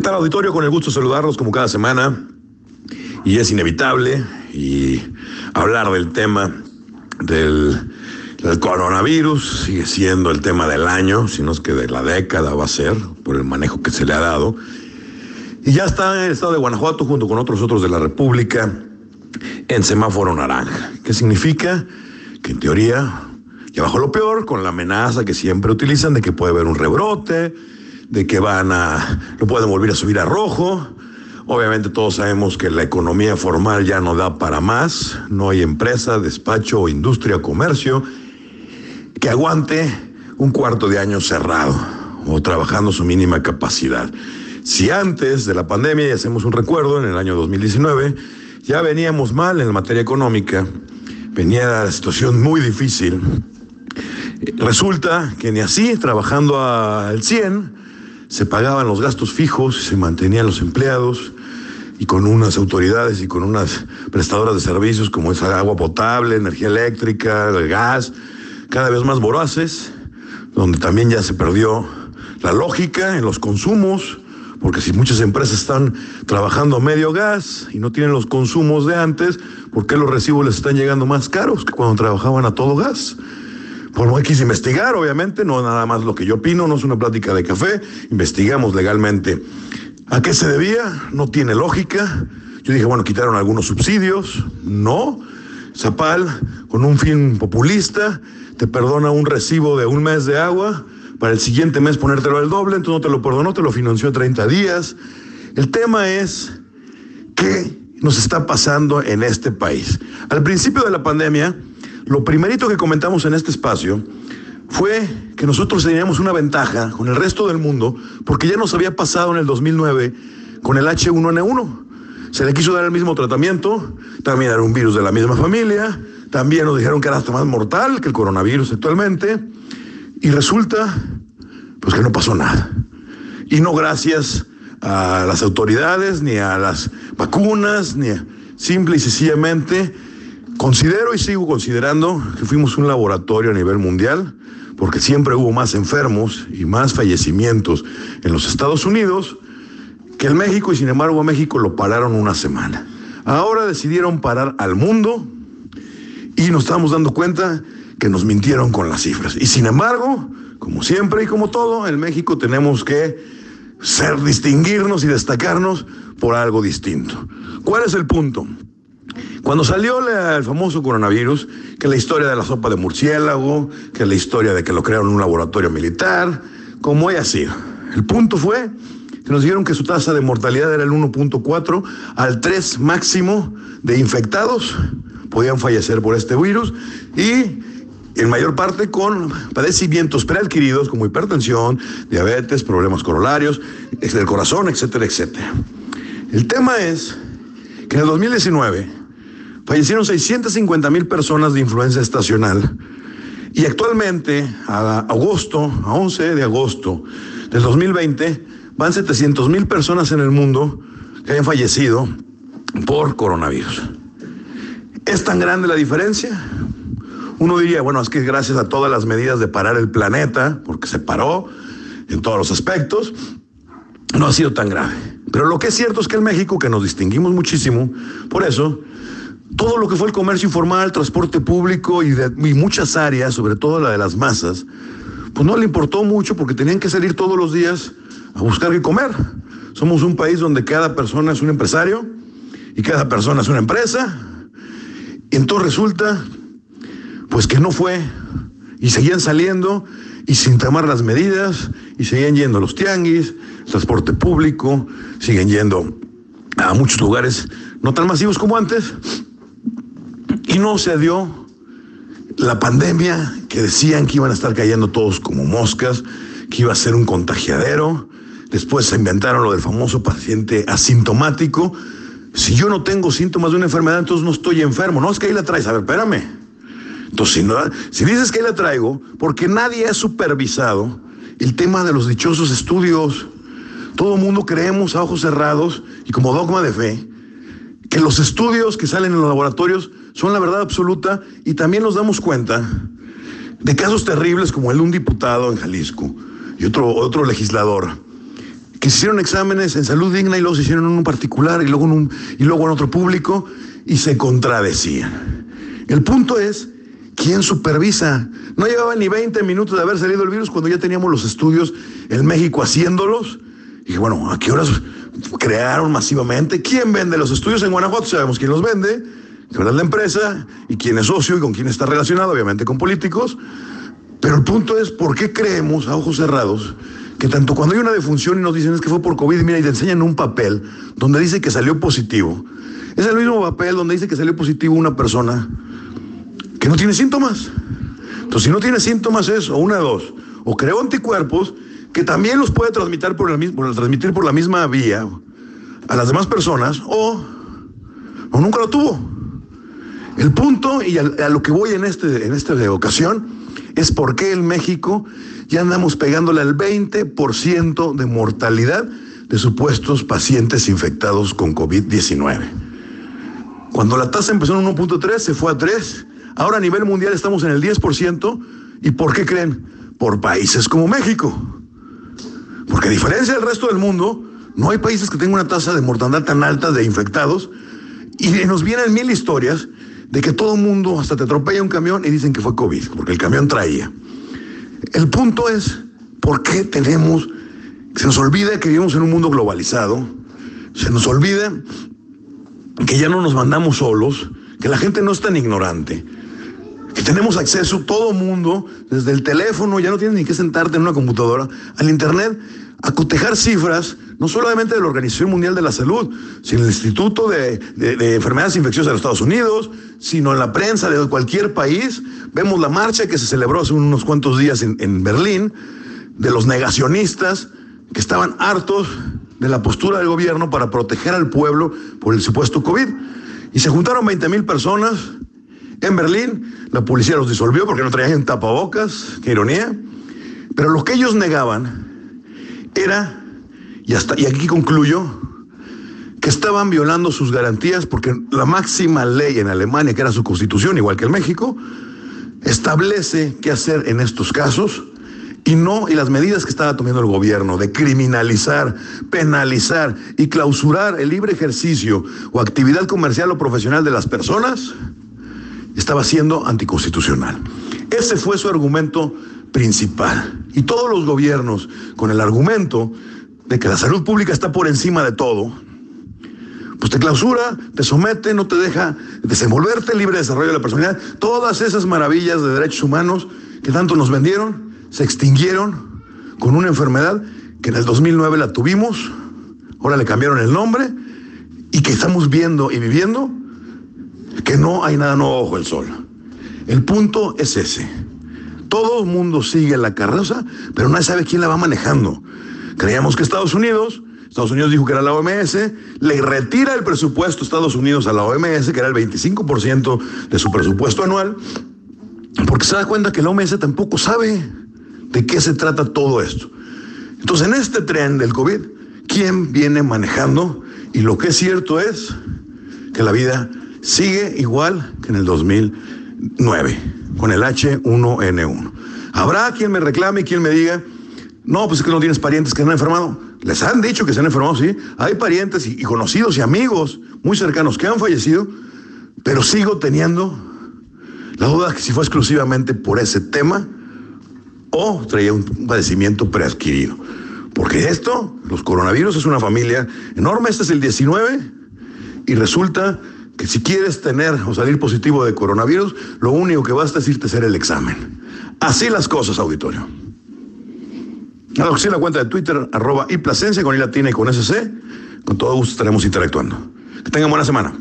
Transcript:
¿Qué tal auditorio? Con el gusto de saludarlos como cada semana. Y es inevitable y hablar del tema del, del, coronavirus sigue siendo el tema del año, sino es que de la década va a ser, por el manejo que se le ha dado. Y ya está el estado de Guanajuato, junto con otros otros de la República, en semáforo naranja. ¿Qué significa? Que en teoría ya bajó lo peor, con la amenaza que siempre utilizan de que puede haber un rebrote, de que van a, lo pueden volver a subir a rojo. Obviamente todos sabemos que la economía formal ya no da para más, no hay empresa, despacho, industria, comercio que aguante un cuarto de año cerrado o trabajando su mínima capacidad. Si antes de la pandemia, y hacemos un recuerdo, en el año 2019, ya veníamos mal en materia económica, venía la situación muy difícil. Resulta que ni así, trabajando al 100, se pagaban los gastos fijos, se mantenían los empleados y con unas autoridades y con unas prestadoras de servicios como es agua potable, energía eléctrica, el gas, cada vez más voraces, donde también ya se perdió la lógica en los consumos, porque si muchas empresas están trabajando a medio gas y no tienen los consumos de antes, ¿por qué los recibos les están llegando más caros que cuando trabajaban a todo gas? Por no quise investigar, obviamente, no nada más lo que yo opino, no es una plática de café, investigamos legalmente. ¿A qué se debía? No tiene lógica. Yo dije, bueno, quitaron algunos subsidios. No. Zapal, con un fin populista, te perdona un recibo de un mes de agua, para el siguiente mes ponértelo al doble, entonces no te lo perdonó, te lo financió 30 días. El tema es qué nos está pasando en este país. Al principio de la pandemia, lo primerito que comentamos en este espacio fue que nosotros teníamos una ventaja con el resto del mundo porque ya nos había pasado en el 2009 con el H1N1. Se le quiso dar el mismo tratamiento, también era un virus de la misma familia, también nos dijeron que era hasta más mortal que el coronavirus actualmente, y resulta pues que no pasó nada. Y no gracias a las autoridades, ni a las vacunas, ni a, simple y sencillamente Considero y sigo considerando que fuimos un laboratorio a nivel mundial, porque siempre hubo más enfermos y más fallecimientos en los Estados Unidos que en México, y sin embargo a México lo pararon una semana. Ahora decidieron parar al mundo y nos estamos dando cuenta que nos mintieron con las cifras. Y sin embargo, como siempre y como todo, en México tenemos que ser, distinguirnos y destacarnos por algo distinto. ¿Cuál es el punto? Cuando salió el famoso coronavirus, que la historia de la sopa de murciélago, que la historia de que lo crearon en un laboratorio militar, como haya sido. El punto fue que nos dijeron que su tasa de mortalidad era el 1.4 al 3 máximo de infectados podían fallecer por este virus y en mayor parte con padecimientos preadquiridos como hipertensión, diabetes, problemas coronarios, del corazón, etcétera, etcétera. El tema es que en el 2019 fallecieron 650 mil personas de influenza estacional y actualmente, a agosto, a 11 de agosto del 2020, van 700 mil personas en el mundo que hayan fallecido por coronavirus. ¿Es tan grande la diferencia? Uno diría, bueno, es que gracias a todas las medidas de parar el planeta, porque se paró en todos los aspectos, no ha sido tan grave. Pero lo que es cierto es que en México, que nos distinguimos muchísimo, por eso, todo lo que fue el comercio informal, transporte público y, de, muchas áreas, sobre todo la de las masas, pues no le importó mucho porque tenían que salir todos los días a buscar qué comer. Somos un país donde cada persona es un empresario y cada persona es una empresa. Y entonces resulta, pues que no fue. Y seguían saliendo y sin tomar las medidas y seguían yendo a los tianguis, transporte público, siguen yendo a muchos lugares no tan masivos como antes, y no se dio la pandemia que decían que iban a estar cayendo todos como moscas, que iba a ser un contagiadero. Después se inventaron lo del famoso paciente asintomático. Si yo no tengo síntomas de una enfermedad, entonces no estoy enfermo. No, es que ahí la traes. A ver, espérame. Entonces, si, dices que ahí la traigo, porque nadie ha supervisado el tema de los dichosos estudios. Todo el mundo creemos a ojos cerrados y como dogma de fe que los estudios que salen en los laboratorios son la verdad absoluta y también nos damos cuenta de casos terribles como el de un diputado en Jalisco y otro, otro legislador que hicieron exámenes en salud digna y se hicieron en un particular y luego en, un, y luego en otro público y se contradecían. El punto es, ¿quién supervisa? No llevaba ni 20 minutos de haber salido el virus cuando ya teníamos los estudios en México haciéndolos. Y bueno, ¿a qué horas crearon masivamente? ¿Quién vende los estudios en Guanajuato? Sabemos quién los vende, que es la empresa y quién es socio y con quién está relacionado, obviamente con políticos. Pero el punto es, ¿por qué creemos a ojos cerrados que tanto cuando hay una defunción y nos dicen es que fue por COVID, mira, y te enseñan un papel donde dice que salió positivo, es el mismo papel donde dice que salió positivo una persona que no tiene síntomas. Entonces, si no tiene síntomas es o una de dos, o creó anticuerpos que también los puede transmitir por, la, misma, transmitir por la misma vía a las demás personas, o, o nunca lo tuvo. El punto, y a, lo que voy en, este, en esta ocasión, es por qué en México ya andamos pegándole al 20% de mortalidad de supuestos pacientes infectados con COVID-19. Cuando la tasa empezó en 1.3, se fue a 3. Ahora a nivel mundial estamos en el 10%. ¿Y por qué creen? Por países como México. Porque a diferencia del resto del mundo, no hay países que tengan una tasa de mortandad tan alta de infectados. Y nos vienen mil historias de que todo el mundo hasta te atropella un camión y dicen que fue COVID, porque el camión traía. El punto es, ¿por qué tenemos, se nos olvida que vivimos en un mundo globalizado, se nos olvida que ya no nos mandamos solos, que la gente no es tan ignorante, que tenemos acceso todo mundo, desde el teléfono, ya no tienes ni que sentarte en una computadora, al Internet, a cotejar cifras, no solamente de la Organización Mundial de la Salud, sino del Instituto de, de, de, Enfermedades Infecciosas de los Estados Unidos, sino en la prensa de cualquier país. Vemos la marcha que se celebró hace unos cuantos días en, en Berlín, de los negacionistas que estaban hartos de la postura del gobierno para proteger al pueblo por el supuesto COVID. Y se juntaron 20 mil personas en Berlín, la policía los disolvió porque no traían tapabocas, qué ironía. Pero lo que ellos negaban era, y, hasta, y aquí concluyo, que estaban violando sus garantías porque la máxima ley en Alemania, que era su constitución, igual que en México, establece qué hacer en estos casos y no y las medidas que estaba tomando el gobierno de criminalizar, penalizar y clausurar el libre ejercicio o actividad comercial o profesional de las personas estaba siendo anticonstitucional. Ese fue su argumento principal. Y todos los gobiernos con el argumento de que la salud pública está por encima de todo, pues te clausura, te somete, no te deja desenvolverte, libre desarrollo de la personalidad. Todas esas maravillas de derechos humanos que tanto nos vendieron se extinguieron con una enfermedad que en el 2009 la tuvimos, ahora le cambiaron el nombre y que estamos viendo y viviendo que no hay nada nuevo bajo el sol. El punto es ese. Todo el mundo sigue la carroza, pero nadie sabe quién la va manejando. Creíamos que Estados Unidos, Estados Unidos dijo que era la OMS, le retira el presupuesto Estados Unidos a la OMS, que era el 25% de su presupuesto anual, porque se da cuenta que la OMS tampoco sabe de qué se trata todo esto. Entonces, en este tren del COVID, ¿quién viene manejando? Y lo que es cierto es que la vida sigue igual que en el 2009, con el H1N1. Habrá quien me reclame quien me diga, no, pues es que no tienes parientes que se han enfermado. Les han dicho que se han enfermado, sí. Hay parientes y, y conocidos y amigos muy cercanos que han fallecido, pero sigo teniendo la duda que si fue exclusivamente por ese tema o traía un padecimiento preadquirido. Porque esto, los coronavirus, es una familia enorme. Este es el 19 y resulta que si quieres tener o salir positivo de coronavirus, lo único que basta es irte a hacer el examen. Así las cosas, auditorio. A la cuenta de Twitter, arroba y Plasencia con I latina y con SC. Con todo gusto estaremos interactuando. Que tengan buena semana.